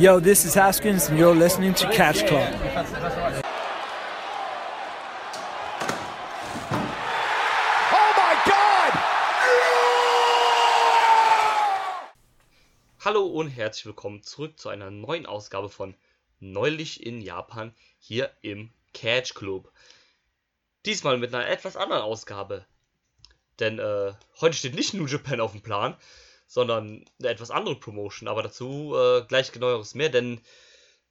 Yo, this is Haskins, and you're listening to Catch Club. Oh my God! Hallo und herzlich willkommen zurück zu einer neuen Ausgabe von Neulich in Japan hier im Catch Club. Diesmal mit einer etwas anderen Ausgabe. Denn äh, heute steht nicht New Japan auf dem Plan, sondern eine etwas andere Promotion. Aber dazu äh, gleich genaueres mehr, denn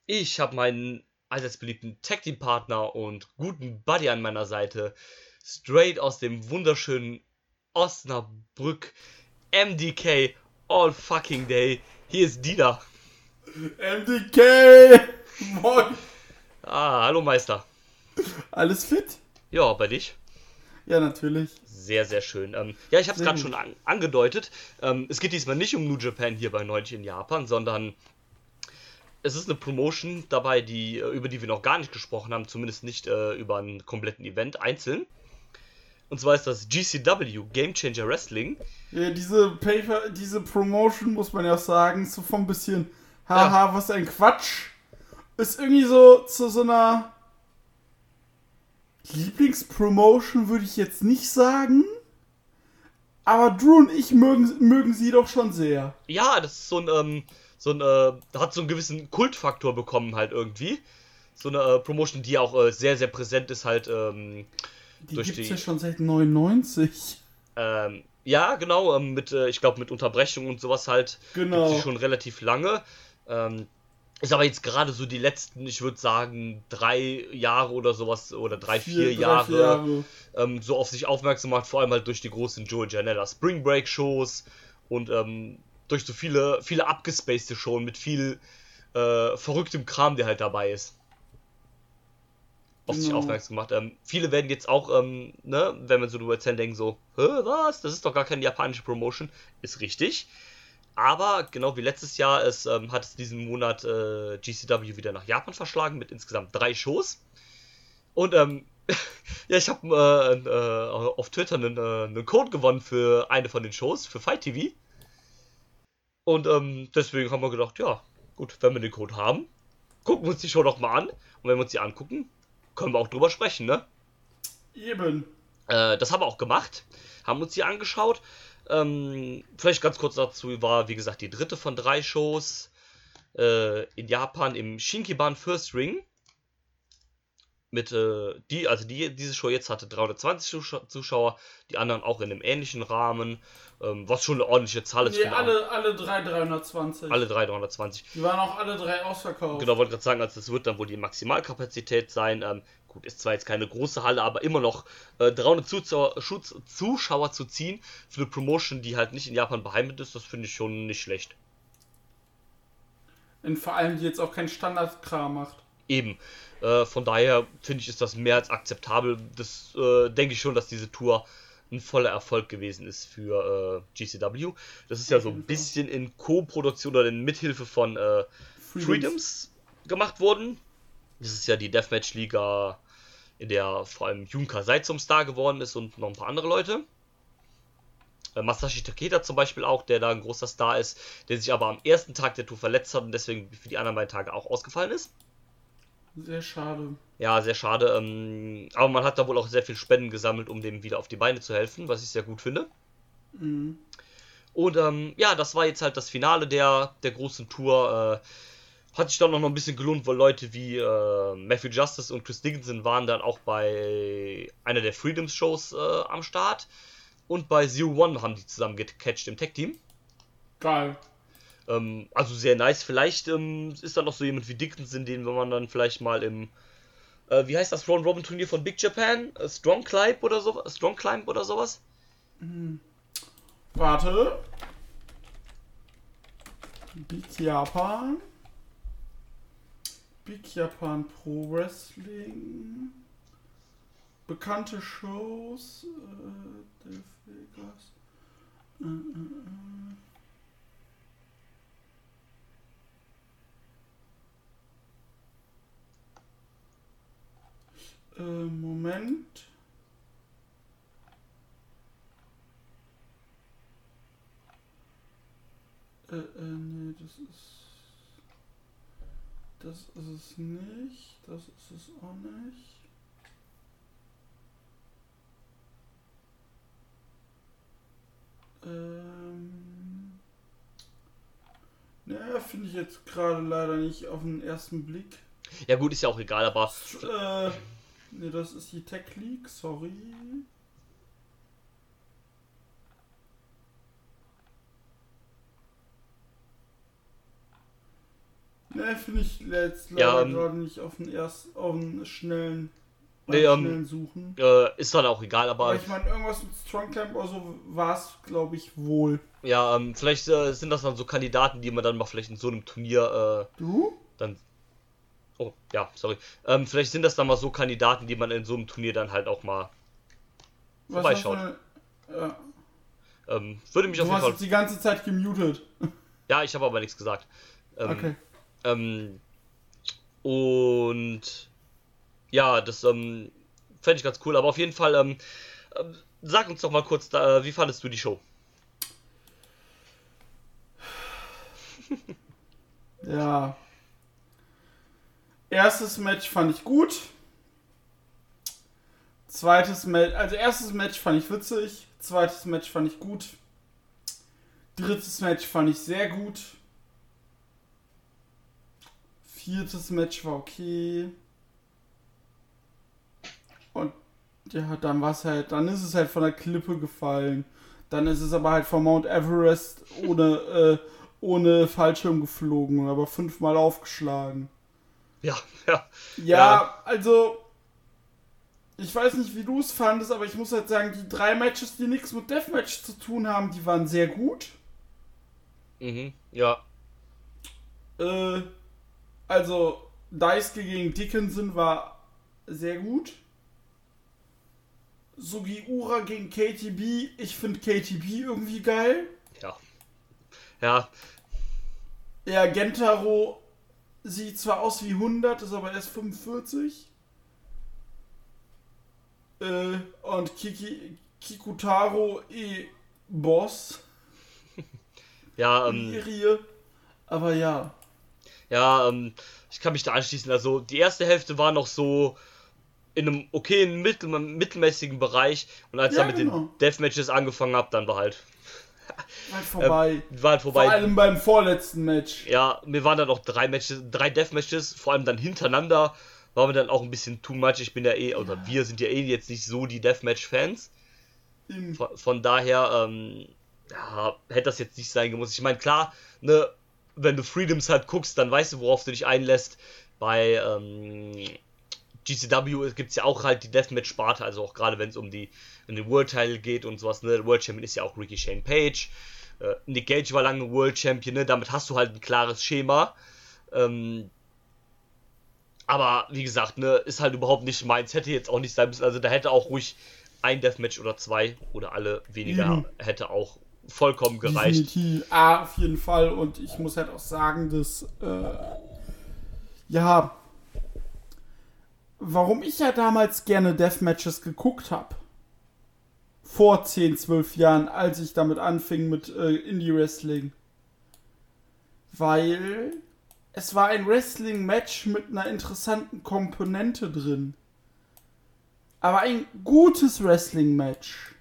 ich habe meinen allseits beliebten Tag Team Partner und guten Buddy an meiner Seite, straight aus dem wunderschönen Osnabrück, MDK, all fucking day. Hier ist Dina. MDK! Moin! Ah, hallo Meister. Alles fit? Ja, bei dich? Ja, natürlich. Sehr, sehr schön. Ähm, ja, ich habe es gerade schon an angedeutet. Ähm, es geht diesmal nicht um New Japan hier bei Neulich in Japan, sondern es ist eine Promotion dabei, die, äh, über die wir noch gar nicht gesprochen haben, zumindest nicht äh, über einen kompletten Event einzeln. Und zwar ist das GCW, Game Changer Wrestling. Ja, diese Paper, diese Promotion, muss man ja sagen, ist so von ein bisschen, haha, was ein Quatsch. Ist irgendwie so zu so einer Lieblingspromotion, würde ich jetzt nicht sagen. Aber Drew und ich mögen, mögen sie doch schon sehr. Ja, das ist so ein, ähm, so ein, äh, hat so einen gewissen Kultfaktor bekommen halt irgendwie. So eine äh, Promotion, die auch äh, sehr, sehr präsent ist halt, ähm, Die Durch gibt's die- ja schon seit 99. Ähm, ja, genau, ähm, mit, äh, ich glaube, mit Unterbrechung und sowas halt. Genau. Gibt's die schon relativ lange. Ähm, ist aber jetzt gerade so die letzten, ich würde sagen, drei Jahre oder sowas, oder drei, vier, drei, Jahre, vier Jahre. Ähm, so auf sich aufmerksam macht, vor allem halt durch die großen Joe Janella Spring Break Shows und ähm, durch so viele, viele abgespacede Shows mit viel äh, verrücktem Kram, der halt dabei ist. Auf sich Genau. aufmerksam gemacht. Ähm, viele werden jetzt auch, ähm, ne, wenn man so drüber erzählen, denken so, Hä, was? Das ist doch gar keine japanische Promotion. Ist richtig. Aber genau wie letztes Jahr es, ähm, hat es diesen Monat äh, GCW wieder nach Japan verschlagen mit insgesamt drei Shows. Und ähm, ja, ich habe äh, äh, auf Twitter einen, äh, einen Code gewonnen für eine von den Shows, für Fight TV. Und ähm, deswegen haben wir gedacht, ja, gut, wenn wir den Code haben, gucken wir uns die Show doch mal an. Und wenn wir uns die angucken, können wir auch drüber sprechen, ne? Eben. Äh, das haben wir auch gemacht, haben uns die angeschaut. Ähm, vielleicht ganz kurz dazu war, wie gesagt, die dritte von drei Shows äh, in Japan im Shinkiban First Ring. Mit, äh, die, also die, diese Show jetzt hatte 320 Zusch- Zuschauer, die anderen auch in einem ähnlichen Rahmen, ähm, was schon eine ordentliche Zahl ist. Nee, alle, alle drei 320. alle drei 320. Die waren auch alle drei ausverkauft. Genau, wollte gerade sagen, also das wird dann wohl die Maximalkapazität sein. Ähm, gut, ist zwar jetzt keine große Halle, aber immer noch äh, 300 Zuschauer, Zuschauer zu ziehen für eine Promotion, die halt nicht in Japan beheimatet ist, das finde ich schon nicht schlecht. Und vor allem, die jetzt auch kein Standardkram macht. Eben. Äh, von daher finde ich, ist das mehr als akzeptabel. Das äh, denke ich schon, dass diese Tour ein voller Erfolg gewesen ist für äh, GCW. Das ist ja so ein bisschen in Co-Produktion oder in Mithilfe von äh, Freedoms gemacht wurden. Das ist ja die Deathmatch-Liga, in der vor allem Junka Sai zum Star geworden ist und noch ein paar andere Leute. Äh, Masashi Takeda zum Beispiel auch, der da ein großer Star ist, der sich aber am ersten Tag der Tour verletzt hat und deswegen für die anderen beiden Tage auch ausgefallen ist. Sehr schade. Ja, sehr schade. Ähm, aber man hat da wohl auch sehr viel Spenden gesammelt, um dem wieder auf die Beine zu helfen, was ich sehr gut finde. Mhm. Und ähm, ja, das war jetzt halt das Finale der, der großen Tour. Äh, hat sich dann noch ein bisschen gelohnt, weil Leute wie äh, Matthew Justice und Chris Dickinson waren dann auch bei einer der Freedoms-Shows äh, am Start. Und bei Zero One haben die zusammen gecatcht im Tech-Team. Geil. Ähm, also sehr nice. Vielleicht ähm, ist da noch so jemand wie Dickinson, den man dann vielleicht mal im, äh, wie heißt das Round Robin Turnier von Big Japan? Strong Climb oder so, Strong Climb oder sowas? Warte. Big Japan. Big Japan Pro Wrestling. Bekannte Shows. Äh, äh, äh. Äh, Moment. Äh, äh, nee, das ist. Das ist es nicht. Das ist es auch nicht. Ähm. Naja, finde ich jetzt gerade leider nicht auf den ersten Blick. Ja gut, ist ja auch egal, aber Äh, ne, das ist die Tech League, sorry. Ne, finde ich jetzt leider Ja, ähm, gerade nicht auf den ersten, auf den schnellen, Nee, beim ähm, schnellen Suchen. äh, ist dann auch egal, aber Aber ich meine, irgendwas mit Strong Clamp oder so war es, glaube ich, wohl. ja, ähm, vielleicht äh, sind das dann so Kandidaten, die man dann mal vielleicht in so einem Turnier äh, Du? dann. Oh, ja, sorry. Ähm, vielleicht sind das dann mal so Kandidaten, die man in so einem Turnier dann halt auch mal Was vorbeischaut. du Ja. Ähm, würde mich auf Du jeden hast Fall. jetzt die ganze Zeit gemutet. Ja, ich habe aber nichts gesagt. Okay. Ähm, und ja, das ähm, fände ich ganz cool. Aber auf jeden Fall, ähm, ähm, sag uns doch mal kurz, da, wie fandest du die Show? Ja. Erstes Match fand ich gut. Zweites Match, also erstes Match fand ich witzig. Zweites Match fand ich gut. Drittes Match fand ich sehr gut. Viertes Match war okay. Und ja, dann war es halt, dann ist es halt von der Klippe gefallen. Dann ist es aber halt vom Mount Everest ohne, äh, ohne Fallschirm geflogen, aber fünfmal aufgeschlagen. Ja, ja. Ja, Ja. also. Ich weiß nicht, wie du es fandest, aber ich muss halt sagen, die drei Matches, die nichts mit Deathmatch zu tun haben, die waren sehr gut. Mhm, ja. Äh, also, Daisuke gegen Dickinson war sehr gut. Sugiura gegen KTB, ich finde KTB irgendwie geil. Ja. Ja, Ja, Gentaro sieht zwar aus wie 100, ist aber erst 45. Äh, und Kiki, Kikutaro eh Boss. ja, ähm, Irie. Aber ja. Ja, ähm, ich kann mich da anschließen. Also, die erste Hälfte war noch so in einem okayen, mittel, mittelmäßigen Bereich. Und als Ja, ich dann mit genau. den Deathmatches angefangen habe, dann war halt, Halt vorbei. war halt vorbei. Vor allem beim vorletzten Match. Ja, mir waren dann auch drei Matches, drei Deathmatches, vor allem dann hintereinander, war mir dann auch ein bisschen too much. Ich bin ja eh, oder wir sind ja eh jetzt nicht so die Deathmatch-Fans. Von, von daher, ähm, ja, hätte das jetzt nicht sein gemusst. Ich meine, klar, ne, wenn du Freedoms halt guckst, dann weißt du, worauf du dich einlässt. Bei ähm, GCW gibt es ja auch halt die Deathmatch-Sparte, also auch gerade wenn es um die um den World Title geht und sowas, ne? Der World Champion ist ja auch Ricky Shane Page. Äh, Nick Gage war lange World Champion, ne? Damit hast du halt ein klares Schema. Ähm, aber wie gesagt, ne, ist halt überhaupt nicht meins. Hätte jetzt auch nicht sein müssen. Also da hätte auch ruhig ein Deathmatch oder zwei oder alle weniger Mhm. hätte auch vollkommen gereicht. Definitiv. Ah, auf jeden Fall. Und ich muss halt auch sagen, dass, äh, ja, warum ich ja damals gerne Deathmatches geguckt habe. Vor 10, 12 Jahren, als ich damit anfing mit äh, Indie-Wrestling. Weil es war ein Wrestling-Match mit einer interessanten Komponente drin. Aber ein gutes Wrestling-Match.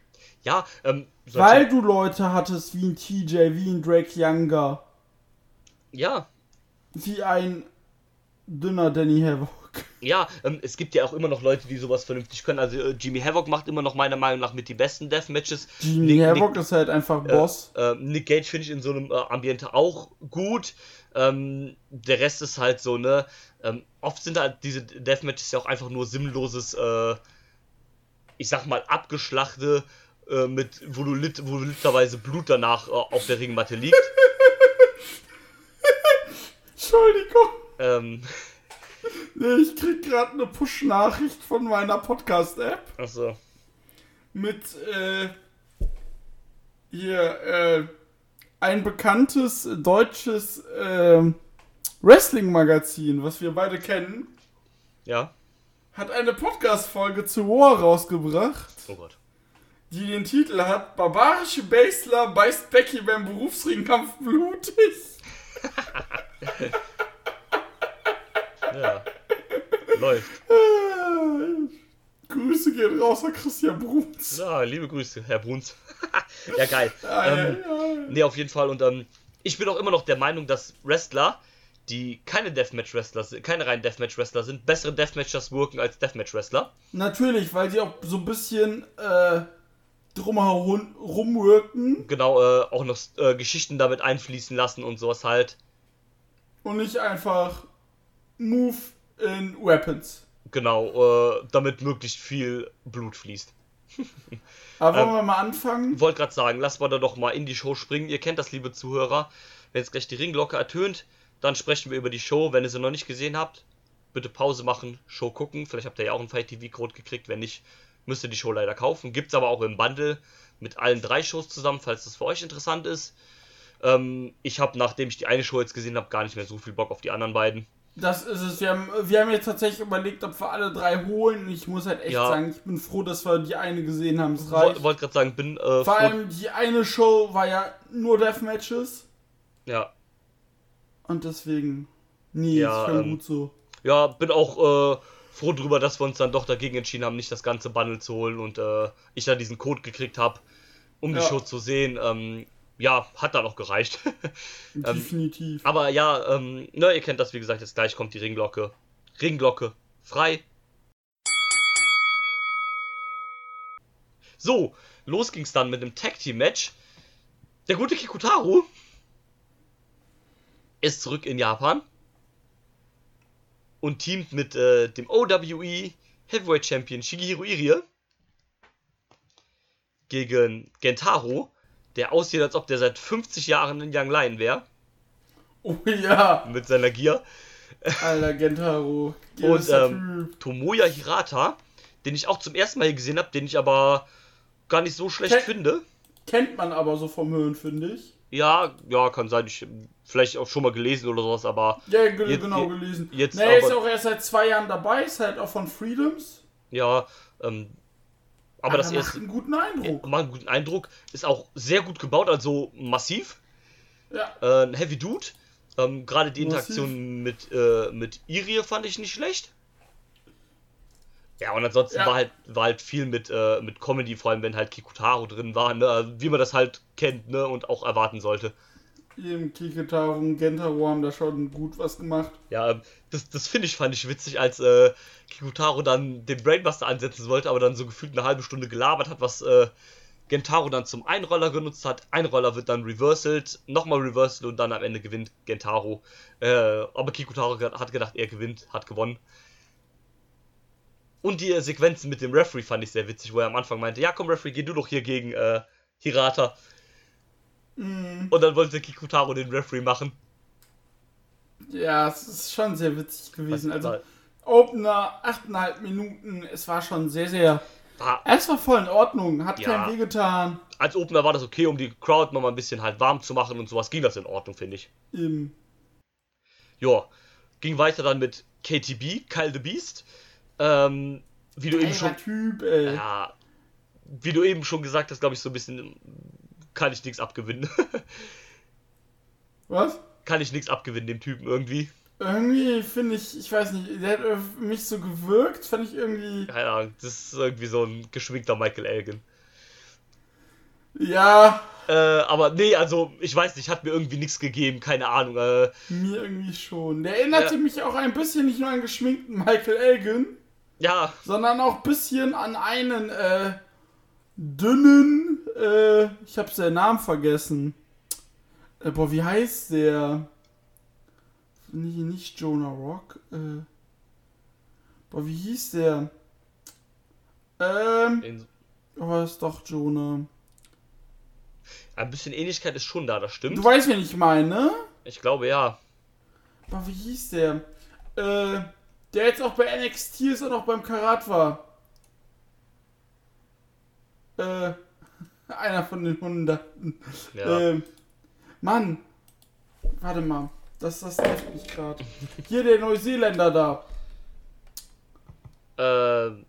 Ja, ähm, Weil du Leute hattest wie ein TJ, wie ein Drake Younger, ja, wie ein dünner Danny Havoc. ja, ähm, es gibt ja auch immer noch Leute, die sowas vernünftig können. Also äh, Jimmy Havoc macht immer noch meiner Meinung nach mit die besten Deathmatches. Jimmy Nick- Havoc Nick- ist halt einfach Boss. Äh, Nick Gage finde ich in so einem äh, Ambiente auch gut. Ähm, der Rest ist halt so, ne? Ähm, oft sind halt diese Deathmatches ja auch einfach nur sinnloses, äh, ich sag mal, abgeschlachte, äh, mit, wo du, lit, wo literweise Blut danach äh, auf der Ringmatte liegt. Entschuldigung. ähm, Ich krieg gerade eine Push-Nachricht von meiner Podcast-App also, mit äh, hier äh, ein bekanntes deutsches äh, Wrestling-Magazin, was wir beide kennen, ja. hat eine Podcast-Folge zu War rausgebracht. Oh Gott. Die den Titel hat Barbarische Basler beißt Becky beim Berufsringkampf blutig. Ja. Läuft. Grüße gehen raus an Christian Bruns. Ja, liebe Grüße, Herr Bruns. ja, geil. Ah, ähm, nee, auf jeden Fall. Und ähm, ich bin auch immer noch der Meinung, dass Wrestler, die keine Deathmatch-Wrestler sind, keine reinen Deathmatch-Wrestler sind, bessere Deathmatchers wirken als Deathmatch-Wrestler. Natürlich, weil sie auch so ein bisschen äh, drumherum rumwirken Genau, äh, auch noch äh, Geschichten damit einfließen lassen und sowas halt. und nicht einfach Move in Weapons. Genau, äh, damit möglichst viel Blut fließt. Aber wollen Ähm, wir mal anfangen? Wollte gerade sagen, lass wir da doch mal in die Show springen. Ihr kennt das, liebe Zuhörer. Wenn jetzt gleich die Ringglocke ertönt, dann sprechen wir über die Show. Wenn ihr sie noch nicht gesehen habt, bitte Pause machen, Show gucken. Vielleicht habt ihr ja auch einen Fight TV-Code gekriegt. Wenn nicht, müsst ihr die Show leider kaufen. Gibt's aber auch im Bundle mit allen drei Shows zusammen, falls das für euch interessant ist. Ähm, ich habe, nachdem ich die eine Show jetzt gesehen habe, gar nicht mehr so viel Bock auf die anderen beiden. Das ist es. Wir haben, wir haben jetzt tatsächlich überlegt, ob wir alle drei holen. Ich muss halt echt Ja. sagen, ich bin froh, dass wir die eine gesehen haben. Es reicht. Woll- Wollte gerade sagen, bin äh, Vor froh- allem die eine Show war ja nur Deathmatches. ja, Und deswegen. Nee, Ja, ist schon ähm, gut so. ja, bin auch äh, froh drüber, dass wir uns dann doch dagegen entschieden haben, nicht das ganze Bundle zu holen und äh, ich da diesen Code gekriegt habe, um die Ja. Show zu sehen. Ähm, ja, hat dann auch gereicht. ähm, Definitiv. Aber ja, ähm, ne, ihr kennt das, wie gesagt, jetzt gleich kommt die Ringglocke. Ringglocke frei. So, los ging's dann mit einem Tag Team Match. Der gute Kikutaru ist zurück in Japan und teamt mit äh, dem OWE Heavyweight Champion Shigeru Irie gegen Gentaro, der aussieht, als ob der seit 50 Jahren in Young Lion wäre, Oh ja, mit seiner Gier. alter Gentaro. Und ähm. Tomoya Hirata, den ich auch zum ersten Mal gesehen habe, den ich aber gar nicht so schlecht Ken- finde. Kennt man aber so vom Hören, finde ich. Ja, ja, kann sein, ich vielleicht auch schon mal gelesen oder sowas, aber Ja, Jetzt- genau gelesen. jetzt nee, er ist aber- auch erst seit zwei Jahren dabei, ist halt auch von Freedoms. ja, ähm, aber das macht einen guten Eindruck. macht einen guten Eindruck, ist auch sehr gut gebaut, also massiv. Ja, Äh, ein Heavy Dude. Ähm, Gerade die Massiv. Interaktion mit, äh, mit Irie fand ich nicht schlecht. Ja, und ansonsten Ja. war halt war halt viel mit, äh, mit Comedy, vor allem wenn halt Kikutaro drin war, ne? Also, Wie man das halt kennt, ne? Und auch erwarten sollte. eben Kiketaro und Gentaro haben da schon gut was gemacht. Ja, ähm, das, das finde ich, fand ich witzig, als äh, Kikutaro dann den Brainbuster ansetzen wollte, aber dann so gefühlt eine halbe Stunde gelabert hat, was äh, Gentaro dann zum Einroller genutzt hat. Einroller wird dann reversalt, nochmal reversalt und dann am Ende gewinnt Gentaro. Äh, aber Kikutaro hat gedacht, er gewinnt, hat gewonnen. Und die äh, Sequenzen mit dem Referee fand ich sehr witzig, wo er am Anfang meinte, ja komm Referee, geh du doch hier gegen äh, Hirata. Mhm. Und dann wollte Kikutaro den Referee machen. Ja, es ist schon sehr witzig gewesen. Also, Opener, 8,5 Minuten, es war schon sehr, sehr. war, Es war voll in Ordnung, hat Ja. kein Weh getan. als Opener war das okay, um die Crowd noch mal ein bisschen halt warm zu machen und sowas ging das in Ordnung, finde ich. Eben. Ja, ging weiter dann mit KTB, Kyle the Beast. Ähm, wie du eben Geiler schon, Typ, ey. ja, wie du eben schon gesagt hast, glaube ich, so ein bisschen kann ich nichts abgewinnen. Was? kann ich nichts abgewinnen dem Typen irgendwie. Irgendwie finde ich, ich weiß nicht, der hat auf mich so gewirkt, fand ich irgendwie. Keine Ahnung, das ist irgendwie so ein geschminkter Michael Elgin. Ja, Äh, aber nee, also ich weiß nicht, hat mir irgendwie nichts gegeben, keine Ahnung. Äh, mir irgendwie schon. Der erinnerte Ja. mich auch ein bisschen nicht nur an geschminkten Michael Elgin, ja, sondern auch ein bisschen an einen äh, dünnen, äh, ich habe seinen Namen vergessen. Äh, boah, wie heißt der? Nicht, nicht Jonah Rock. Äh, boah, wie hieß der? Ähm, in, oh, ist doch Jonah. ein bisschen Ähnlichkeit ist schon da, das stimmt. Du weißt, wen ich meine? Ich glaube ja. Boah, wie hieß der? Äh, der jetzt auch bei NXT ist und auch beim Karat war. Äh, einer von den Hunderten. Ja. Ähm, Mann. Warte mal. Das, das nervt mich gerade. Hier der Neuseeländer da. Ähm.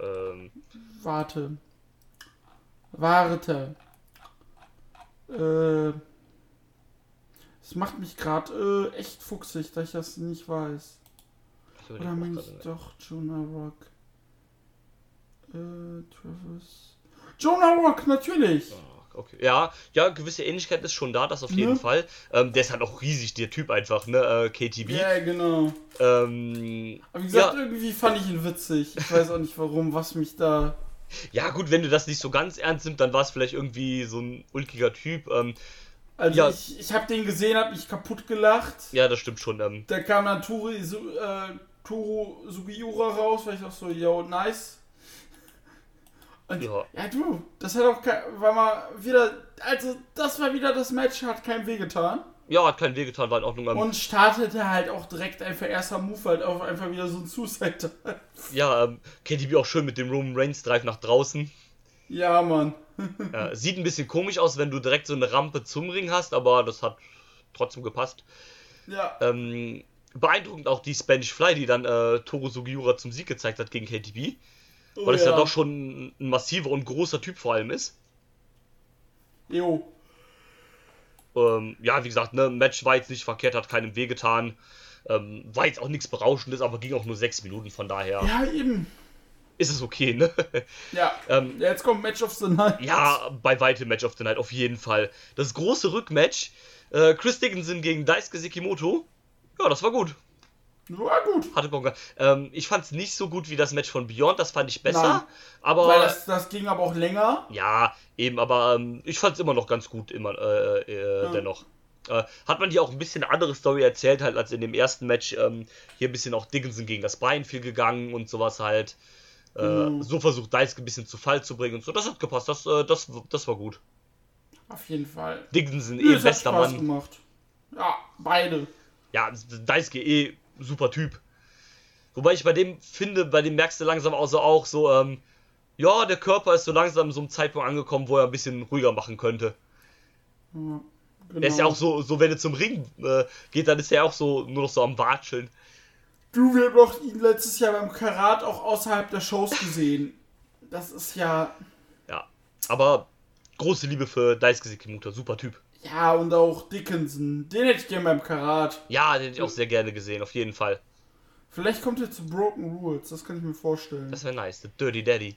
Ähm. Warte. Warte. Äh. Das macht mich gerade äh, echt fuchsig, dass ich das nicht weiß. Überleg Oder meine ich doch Jonah Rock? Äh, Travis. Jonah Rock, natürlich! Ah, Okay. Ja, ja, gewisse Ähnlichkeit ist schon da, das auf jeden Ne? Fall. Ähm, der ist halt auch riesig, der Typ einfach, ne? Äh, KTB. Ja, genau. Ähm, Aber wie gesagt, ja, irgendwie fand ich ihn witzig. Ich weiß auch nicht warum, was mich da. ja, gut, wenn du das nicht so ganz ernst nimmst, dann war es vielleicht irgendwie so ein ulkiger Typ. Ähm, Also Ja. ich, ich habe den gesehen, hab mich kaputt gelacht. ja, das stimmt schon. Ähm, Da kam dann Turi, Su, äh, Turu Sugiura raus, weil ich auch so, yo, nice. Und Ja. ja. du, das hat auch kein, war mal wieder, also das war wieder das Match, hat keinem wehgetan. ja, hat keinen Wehgetan, war in Ordnung. Ähm, Und startete halt auch direkt einfach erster Move halt auf einfach wieder so ein Suicide. ja, ähm, KTB auch schön mit dem Roman Reigns Drive nach draußen. ja, Mann. Ja, sieht ein bisschen komisch aus, wenn du direkt so eine Rampe zum Ring hast, aber das hat trotzdem gepasst. Ja. Ähm, beeindruckend auch die Spanish Fly, die dann äh, Toru Sugiura zum Sieg gezeigt hat gegen KTB. Oh, Weil es ja. doch schon ein massiver und großer Typ vor allem ist. Jo. Ähm, ja, wie gesagt, ne, Match war jetzt nicht verkehrt, hat keinem wehgetan. Ähm, war jetzt auch nichts Berauschendes, aber ging auch nur sechs Minuten, von daher Ja, eben. Ist es okay, ne? Ja. ähm, Jetzt kommt Match of the Night. ja, bei weitem Match of the Night, auf jeden Fall. Das große Rückmatch, äh, Chris Dickinson gegen Daisuke Sekimoto. Ja, das war gut. War gut. Hatte Bock. Ähm, ich fand es nicht so gut wie das Match von Beyond, das fand ich besser. Nein. Aber Weil das, das ging aber auch länger. Ja, eben, aber ähm, ich fand es immer noch ganz gut, immer äh, äh, Ja. dennoch. Äh, hat man hier auch ein bisschen eine andere Story erzählt, halt als in dem ersten Match. Ähm, hier ein bisschen auch Dickinson gegen das Bein viel gegangen und sowas halt. Äh, Mhm. So versucht Daisuke ein bisschen zu Fall zu bringen und so. Das hat gepasst, das, äh, das, das war gut. Auf jeden Fall. Dickinson eh bester Mann. gemacht. Ja, beide. Ja, Daisuke eh super Typ. Wobei ich bei dem finde, bei dem merkst du langsam auch so, auch so ähm, ja, der Körper ist so langsam so einem Zeitpunkt angekommen, wo er ein bisschen ruhiger machen könnte. Ja, genau. Er ist ja auch so, so wenn er zum Ring äh, geht, dann ist er auch so nur noch so am Watscheln. Du, wir haben doch ihn letztes Jahr beim Karat auch außerhalb der Shows gesehen. Das ist ja. Ja. Aber große Liebe für Daisuke Sekimoto, super Typ. Ja, und auch Dickinson. Den hätte ich gerne beim Karat. Ja, den hätte ich auch sehr gerne gesehen, auf jeden Fall. Vielleicht kommt er zu Broken Rules, das kann ich mir vorstellen. Das wäre nice, der Dirty Daddy.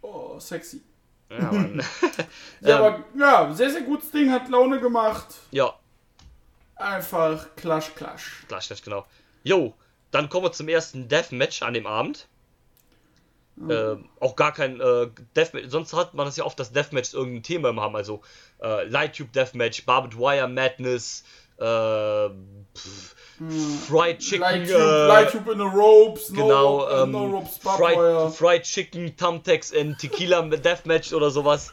Oh, sexy. Ja, Mann. Ja, Ähm, aber ja, sehr, sehr gutes Ding, hat Laune gemacht. ja, Einfach klasch, klasch. gleich, gleich, genau. Jo, dann kommen wir zum ersten Deathmatch an dem Abend. Ähm, auch gar kein äh, Deathmatch. Sonst hat man das ja oft, dass Deathmatches irgendein Thema haben. Also äh, Lighttube Deathmatch, Barbed Wire Madness, äh, pff, Fried Chicken, Light äh, Tube, Light Tube in the Ropes, no, genau, Rope, äh, ähm, no Ropes. Fried, Fried Chicken, Thumbtacks and Tequila Deathmatch oder sowas.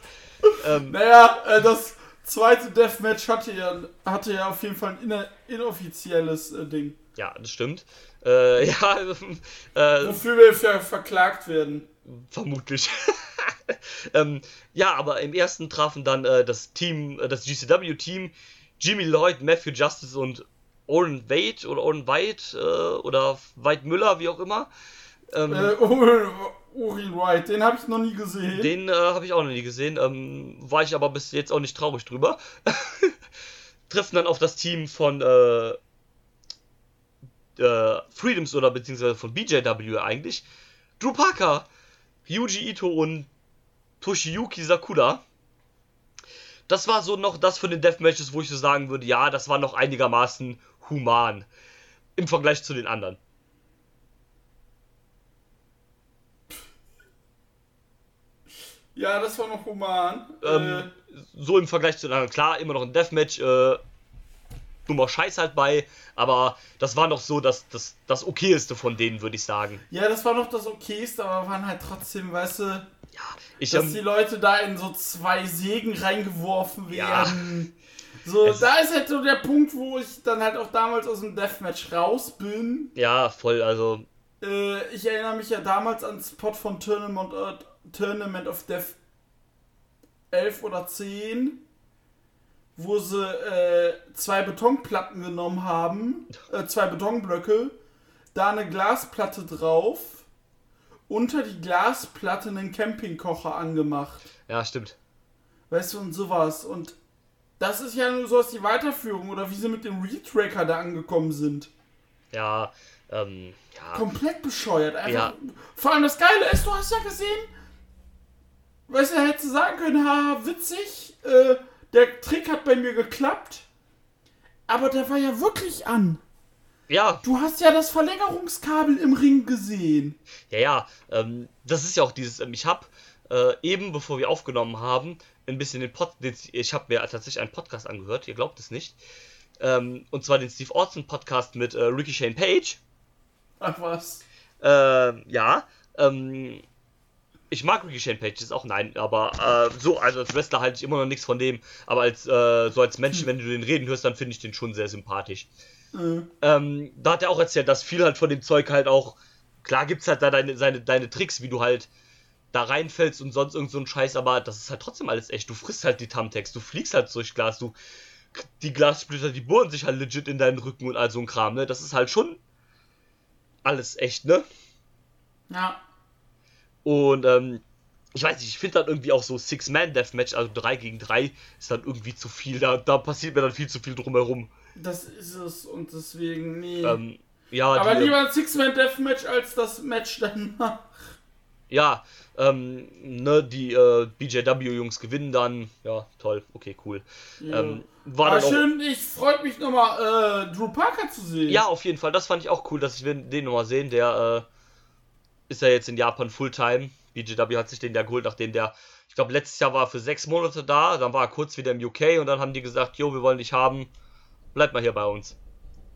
Ähm, Naja, äh, das zweite Deathmatch hatte ja, hatte ja auf jeden Fall ein inoffizielles äh, Ding. ja, das stimmt. Äh, ja, äh, Wofür wir ver verklagt werden. Vermutlich. ähm, ja, aber im ersten trafen dann äh, das Team, äh, das GCW-Team, Jimmy Lloyd, Matthew Justice und Oren Wade oder Oren White äh, oder White Müller, wie auch immer. Ähm, Äh, Uri Uri Wright, den habe ich noch nie gesehen. Den äh, habe ich auch noch nie gesehen. Ähm, war ich aber bis jetzt auch nicht traurig drüber. Treffen dann auf das Team von äh, äh, Freedoms oder beziehungsweise von BJW eigentlich. Drew Parker, Yuji Ito und Toshiyuki Sakura. Das war so noch das von den Deathmatches, wo ich so sagen würde, ja, das war noch einigermaßen human. Im Vergleich zu den anderen. Ja, das war noch human. Ähm, so im Vergleich zu den anderen. Klar, immer noch ein Deathmatch, äh, dummer Scheiß halt bei, aber das war noch so das, das, das okayeste von denen, würde ich sagen. ja, das war noch das okayste, aber waren halt trotzdem, weißt du, Ich, dass ähm, die Leute da in so zwei Sägen reingeworfen Ja. werden. So, Es- da ist halt so der Punkt, wo ich dann halt auch damals aus dem Deathmatch raus bin. ja, voll, also, Äh, ich erinnere mich ja damals an Spot von Tournament, äh, Tournament of Death 11 oder 10, wo sie äh, zwei Betonplatten genommen haben, äh, zwei Betonblöcke, da eine Glasplatte drauf, unter die Glasplatte einen Campingkocher angemacht. ja, stimmt. Weißt du, und sowas. Und Das ist ja nur so aus die Weiterführung oder wie sie mit dem Retracker da angekommen sind. Ja, ähm, ja. Komplett bescheuert. Einfach. Ja. Vor allem das Geile ist, du hast ja gesehen, weißt du, hättest du sagen können, haha, witzig, äh, der Trick hat bei mir geklappt, aber der war ja wirklich an. Ja, Du hast ja das Verlängerungskabel im Ring gesehen. ja, ja. Ähm, das ist ja auch dieses, ähm, ich habe äh, eben, bevor wir aufgenommen haben, ein bisschen den Pod, den, ich habe mir tatsächlich einen Podcast angehört, ihr glaubt es nicht. Ähm, und zwar den Steve Austin Podcast mit äh, Ricky Shane Page. Ach was. Ähm, ja, ähm, ich mag Ricky Shane Page, ist auch nein, aber äh, so, also als Wrestler halte ich immer noch nichts von dem, aber als, äh, so als Mensch, wenn du den reden hörst, dann finde ich den schon sehr sympathisch. Äh, Ähm, da hat er auch erzählt, dass viel halt von dem Zeug halt auch, klar gibt's halt da deine, seine, deine Tricks, wie du halt da reinfällst und sonst irgend so ein Scheiß, aber das ist halt trotzdem alles echt. Du frisst halt die Tamtex, du fliegst halt durch Glas, du, die Glassplitter, die bohren sich halt legit in deinen Rücken und all so ein Kram, ne? Das ist halt schon alles echt, ne? ja. Und ähm, ich weiß nicht, ich finde dann irgendwie auch so Six-Man-Deathmatch, also 3 gegen 3, ist dann irgendwie zu viel. Da, da passiert mir dann viel zu viel drumherum. Das ist es und deswegen, nee. Ähm, ja, aber die, lieber ein Six-Man-Deathmatch als das Match danach. ja, ähm, ne, die äh, BJW-Jungs gewinnen dann. Ja, toll, okay, cool. Ja. Ähm, war Aber dann auch, schön, ich freut mich nochmal, äh, Drew Parker zu sehen. Ja, auf jeden Fall, das fand ich auch cool, dass wir den nochmal sehen. Der äh, ist ja jetzt in Japan Fulltime. BJW hat sich den ja geholt, nachdem der, ich glaube, letztes Jahr war er für sechs Monate da, dann war er kurz wieder im UK und dann haben die gesagt, jo, wir wollen dich haben, bleib mal hier bei uns.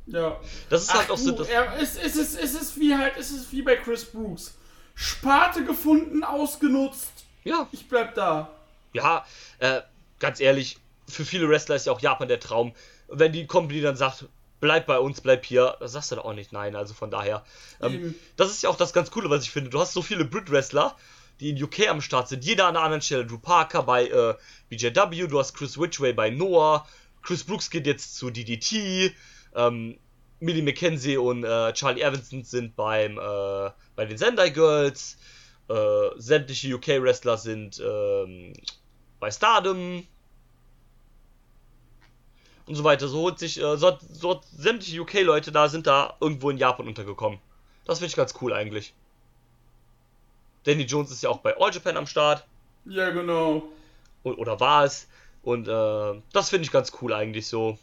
Ja. Das ist Ach, halt auch so. Das, er, es, es, ist, es ist wie halt, es ist wie bei Chris Brooks. Sparte gefunden, ausgenutzt. ja, Ich bleib da. ja, äh, ganz ehrlich, für viele Wrestler ist ja auch Japan der Traum. Wenn die Company dann sagt, bleib bei uns, bleib hier, da sagst du da auch nicht nein. Also von daher, ähm, Eben. das ist ja auch das ganz Coole, was ich finde. Du hast so viele Brit-Wrestler, die in UK am Start sind. Jeder an einer anderen Stelle. Drew Parker bei äh, BJW, du hast Chris Ridgway bei Noah, Chris Brooks geht jetzt zu DDT, ähm, Millie McKenzie und äh, Charlie Evanson sind beim äh, bei den Sendai Girls. Äh, sämtliche UK-Wrestler sind ähm, bei Stardom und so weiter. So holt sich, äh, so, so sämtliche UK-Leute da sind da irgendwo in Japan untergekommen. Das finde ich ganz cool eigentlich. Danny Jones ist ja auch bei All Japan am Start. Ja, genau. O- Oder war es. Und äh, das finde ich ganz cool eigentlich so.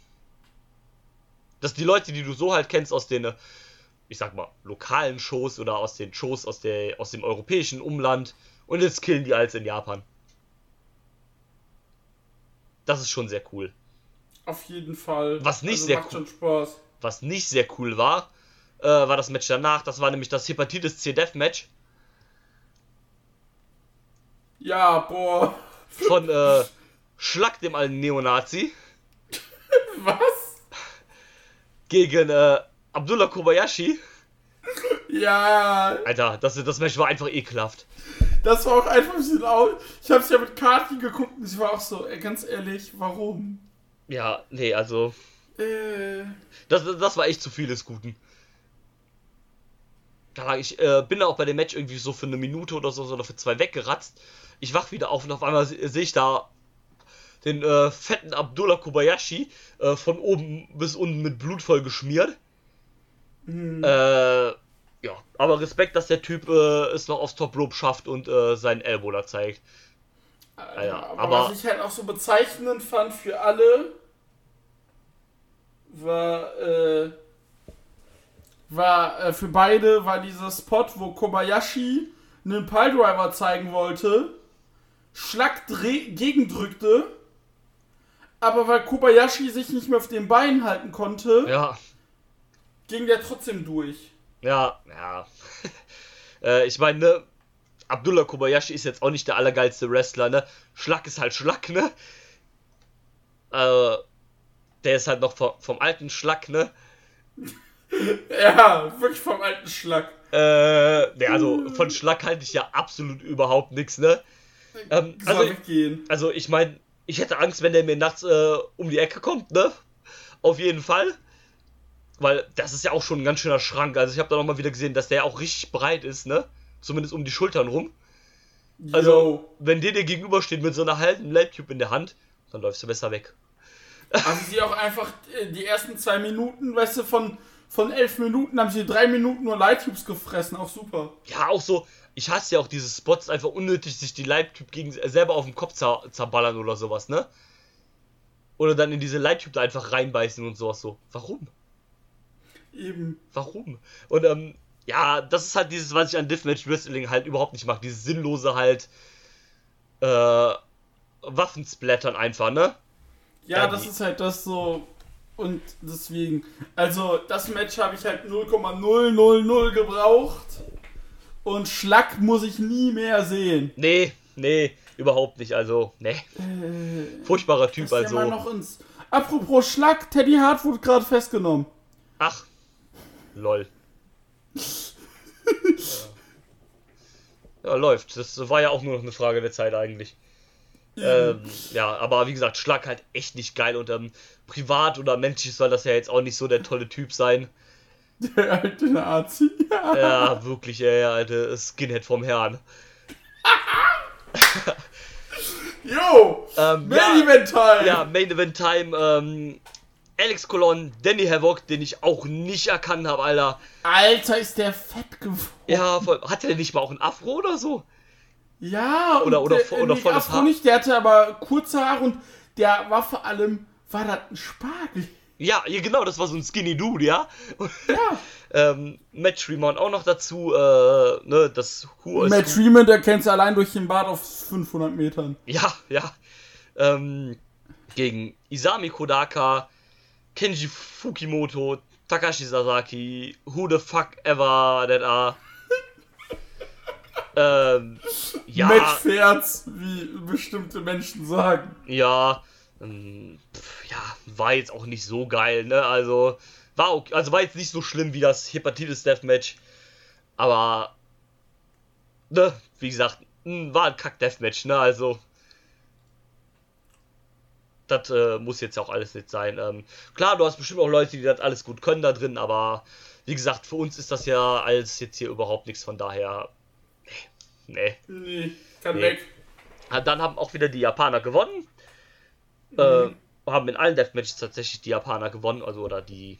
Dass die Leute, die du so halt kennst aus den, äh, ich sag mal, lokalen Shows oder aus den Shows aus, der, aus dem europäischen Umland und jetzt killen die als in Japan. Das ist schon sehr cool. Auf jeden Fall. Was nicht also sehr macht cool- schon Spaß. Was nicht sehr cool war, äh, war das Match danach. Das war nämlich das Hepatitis C Deathmatch Ja, boah. von äh, Schlag dem alten Neonazi Was? gegen äh, Abdullah Kobayashi. Ja, Alter, das, das Match war einfach ekelhaft. das war auch einfach ein bisschen au. Ich hab's ja mit Kati geguckt und ich war auch so, ganz ehrlich, warum? Ja, nee, also. Äh, Das, das war echt zu viel des Guten. Ich äh, bin da auch bei dem Match irgendwie so für eine Minute oder so oder für zwei weggeratzt. Ich wach wieder auf und auf einmal se- sehe ich da den äh, fetten Abdullah Kobayashi äh, von oben bis unten mit Blut voll geschmiert. hm, Äh, ja, aber Respekt, dass der Typ äh, es noch aufs Top Rope schafft und äh, seinen Elbow da zeigt. ja, aber, aber- was ich halt auch so bezeichnend fand für alle, war, äh, war äh, für beide war dieser Spot, wo Kobayashi einen Piledriver zeigen wollte, Schlag gegendrückte, aber weil Kobayashi sich nicht mehr auf den Beinen halten konnte, Ja, ging der trotzdem durch. ja, ja. äh, ich meine, ne, Abdullah Kobayashi ist jetzt auch nicht der allergeilste Wrestler, ne? Schlag ist halt Schlag, ne? Äh, der ist halt noch vom, vom alten Schlag, ne? Ja, wirklich vom alten Schlag. Äh, ne, also von Schlag halte ich ja absolut überhaupt nichts, ne? Ähm, also, weggehen. Also ich meine, ich hätte Angst, wenn der mir nachts äh, um die Ecke kommt, ne? Auf jeden Fall. Weil das ist ja auch schon ein ganz schöner Schrank. Also ich habe da nochmal wieder gesehen, dass der auch richtig breit ist, ne? Zumindest um die Schultern rum. Also, Yo. wenn der dir gegenübersteht mit so einer halben Light Cube in der Hand, dann läufst du besser weg. Also sie auch einfach äh, die ersten zwei Minuten, weißt du, von, von elf Minuten haben sie drei Minuten nur Light Tubes gefressen, auch super. Ja, auch so, ich hasse ja auch diese Spots, einfach unnötig sich die Light-Tube gegen äh, selber auf den Kopf zer zerballern oder sowas, ne? Oder dann in diese Light-Tube da einfach reinbeißen und sowas so. Warum? Eben. Warum? Und ähm, ja, das ist halt dieses, was ich an Deathmatch Wrestling halt überhaupt nicht mag. Dieses sinnlose halt äh, Waffensplattern einfach, ne? Ja, das ist halt das so. Und deswegen, also das Match habe ich halt 0,000 gebraucht. Und Schlack muss ich nie mehr sehen. Nee, nee, überhaupt nicht. Also, nee. Furchtbarer Typ, der mal also. noch ins. Apropos Schlack, Teddy Hart wurde gerade festgenommen. Ach, lol. ja. ja, läuft. Das war ja auch nur noch eine Frage der Zeit eigentlich. Ähm, ja, aber wie gesagt, Schlag halt echt nicht geil und ähm, privat oder menschlich soll das ja jetzt auch nicht so der tolle Typ sein. Der alte Nazi. Ja, wirklich, ey, der alte Skinhead vom Herrn. Jo! Ähm, Main ja, Event Time! ja, Main Event Time, ähm, Alex Colon, Danny Havoc, den ich auch nicht erkannt habe, Alter. Alter, ist der fett geworden. Ja, voll, hat der nicht mal auch ein Afro oder so? Ja, Oder- und oder der, vo- oder nee, volles Afro Haar. nicht, der hatte aber kurze Haare und der war vor allem, war das ein Spargel. Ja, genau, das war so ein Skinny Dude, ja. Ja. ähm, Matt Tremont auch noch dazu, äh, ne, das Who Matt Who- Freeman, der kennt allein durch den Bart auf 500 Metern. Ja, ja. Ähm, gegen Isami Kodaka, Kenji Fukimoto, Takashi Sasaki, who the fuck ever that are. Ähm, ja, Matt Ferz, wie bestimmte Menschen sagen. ja, ähm, ja, war jetzt auch nicht so geil, ne? Also war okay, also war jetzt nicht so schlimm wie das Hepatitis Deathmatch, aber ne, wie gesagt, war ein Kack Deathmatch, ne? Also das äh, muss jetzt auch alles nicht sein. Ähm, klar, du hast bestimmt auch Leute, die das alles gut können da drin, aber wie gesagt, für uns ist das ja alles jetzt hier überhaupt nichts, von daher. Nee. Nee, kann Nee. weg. Ah, Dann haben auch wieder die Japaner gewonnen. Äh, haben in allen Deathmatches tatsächlich die Japaner gewonnen, also oder die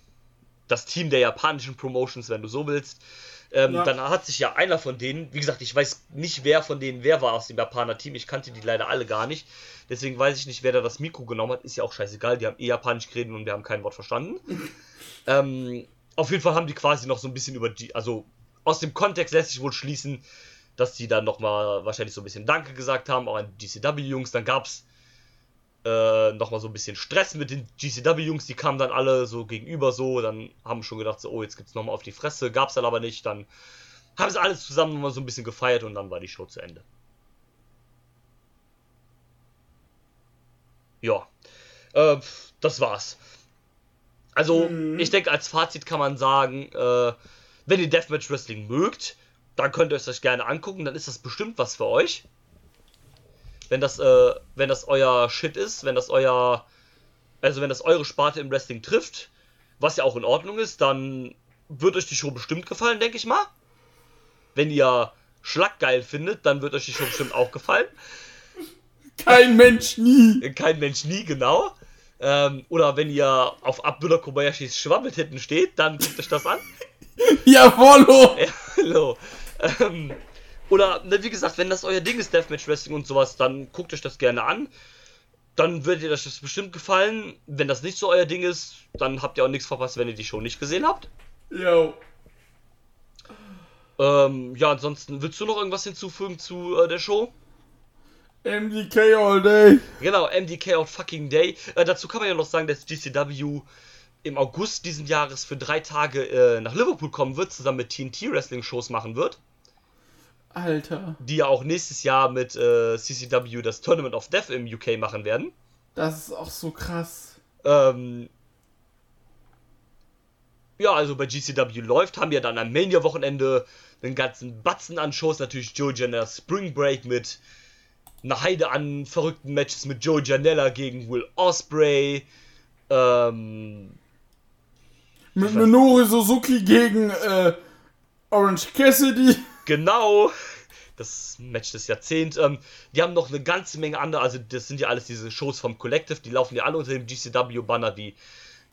das Team der japanischen Promotions, wenn du so willst. Ähm, Ja. Dann hat sich ja einer von denen, wie gesagt, ich weiß nicht, wer von denen wer war aus dem Japaner Team. Ich kannte die leider alle gar nicht. Deswegen weiß ich nicht, wer da das Mikro genommen hat. Ist ja auch scheißegal. Die haben eh Japanisch geredet und wir haben kein Wort verstanden. ähm, auf jeden Fall haben die quasi noch so ein bisschen über die, also aus dem Kontext lässt sich wohl schließen, dass die dann nochmal wahrscheinlich so ein bisschen Danke gesagt haben, auch an die GCW-Jungs. Dann gab es äh, nochmal so ein bisschen Stress mit den GCW-Jungs, die kamen dann alle so gegenüber so, dann haben schon gedacht, so, oh, jetzt gibt's nochmal auf die Fresse, gab's dann aber nicht, dann haben sie alles zusammen nochmal so ein bisschen gefeiert und dann war die Show zu Ende. Ja, äh, das war's. Also, Mhm. ich denke, als Fazit kann man sagen, äh, wenn ihr Deathmatch Wrestling mögt, dann könnt ihr euch gerne angucken, dann ist das bestimmt was für euch. Wenn das, äh, wenn das euer Shit ist, wenn das euer, also wenn das eure Sparte im Wrestling trifft, was ja auch in Ordnung ist, dann wird euch die Show bestimmt gefallen, denke ich mal. Wenn ihr Schlag geil findet, dann wird euch die Show bestimmt auch gefallen. Kein Mensch nie. Kein Mensch nie, genau. Ähm, oder wenn ihr auf Abdullah Kobayashis Schwabbeltitten steht, dann guckt euch das an. Jawollo. Ja, hallo. Ähm, oder, ne, wie gesagt, wenn das euer Ding ist, Deathmatch Wrestling und sowas, dann guckt euch das gerne an. Dann wird dir das bestimmt gefallen. Wenn das nicht so euer Ding ist, dann habt ihr auch nichts verpasst, wenn ihr die Show nicht gesehen habt. Jo. Ähm, ja, ansonsten, willst du noch irgendwas hinzufügen zu äh, der Show? MDK all day. Genau, MDK out fucking day. Äh, dazu kann man ja noch sagen, dass GCW im August diesen Jahres für drei Tage äh, nach Liverpool kommen wird, zusammen mit TNT Wrestling Shows machen wird. Alter, Die ja auch nächstes Jahr mit äh, CCW das Tournament of Death im UK machen werden. das ist auch so krass. Ähm, ja, also bei GCW läuft, haben wir dann am Mania-Wochenende den ganzen Batzen an Shows. Natürlich Joe Janella Spring Break mit einer Heide an verrückten Matches mit Joe Janella gegen Will Osprey. Ähm, Mit Minoru Suzuki gegen äh, Orange Cassidy. genau. das Match des Jahrzehnts. Ähm, die haben noch eine ganze Menge andere, also das sind ja alles diese Shows vom Collective, die laufen ja alle unter dem GCW-Banner wie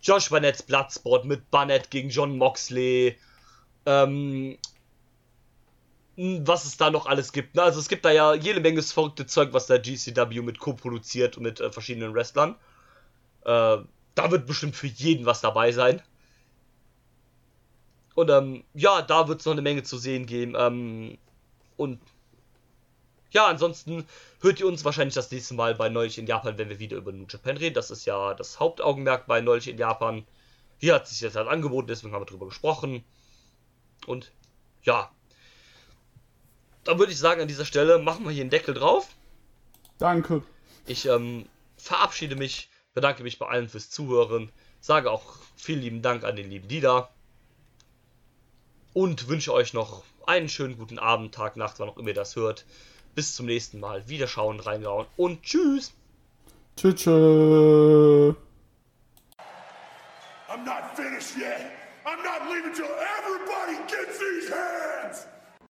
Josh Barnett's Bloodsport mit Barnett gegen John Moxley. Ähm, was es da noch alles gibt. Ne? Also es gibt da ja jede Menge verrückte Zeug, was der GCW mit co-produziert und mit äh, verschiedenen Wrestlern. Äh, da wird bestimmt für jeden was dabei sein. Und ähm, ja, da wird es noch eine Menge zu sehen geben. Ähm, und ja, ansonsten hört ihr uns wahrscheinlich das nächste Mal bei Neulich in Japan, wenn wir wieder über New Japan reden. Das ist ja das Hauptaugenmerk bei Neulich in Japan. Hier hat sich jetzt halt angeboten, deswegen haben wir drüber gesprochen. Und ja, dann würde ich sagen, an dieser Stelle machen wir hier einen Deckel drauf. Danke. Ich ähm, verabschiede mich, bedanke mich bei allen fürs Zuhören, sage auch vielen lieben Dank an den lieben Dieter und wünsche euch noch einen schönen guten Abend, Tag, Nacht, wann auch immer ihr das hört. Bis zum nächsten Mal. Wiederschauen, reingehauen und tschüss. Tschüss. tschüss. I'm not finished yet. I'm not leaving till everybody gets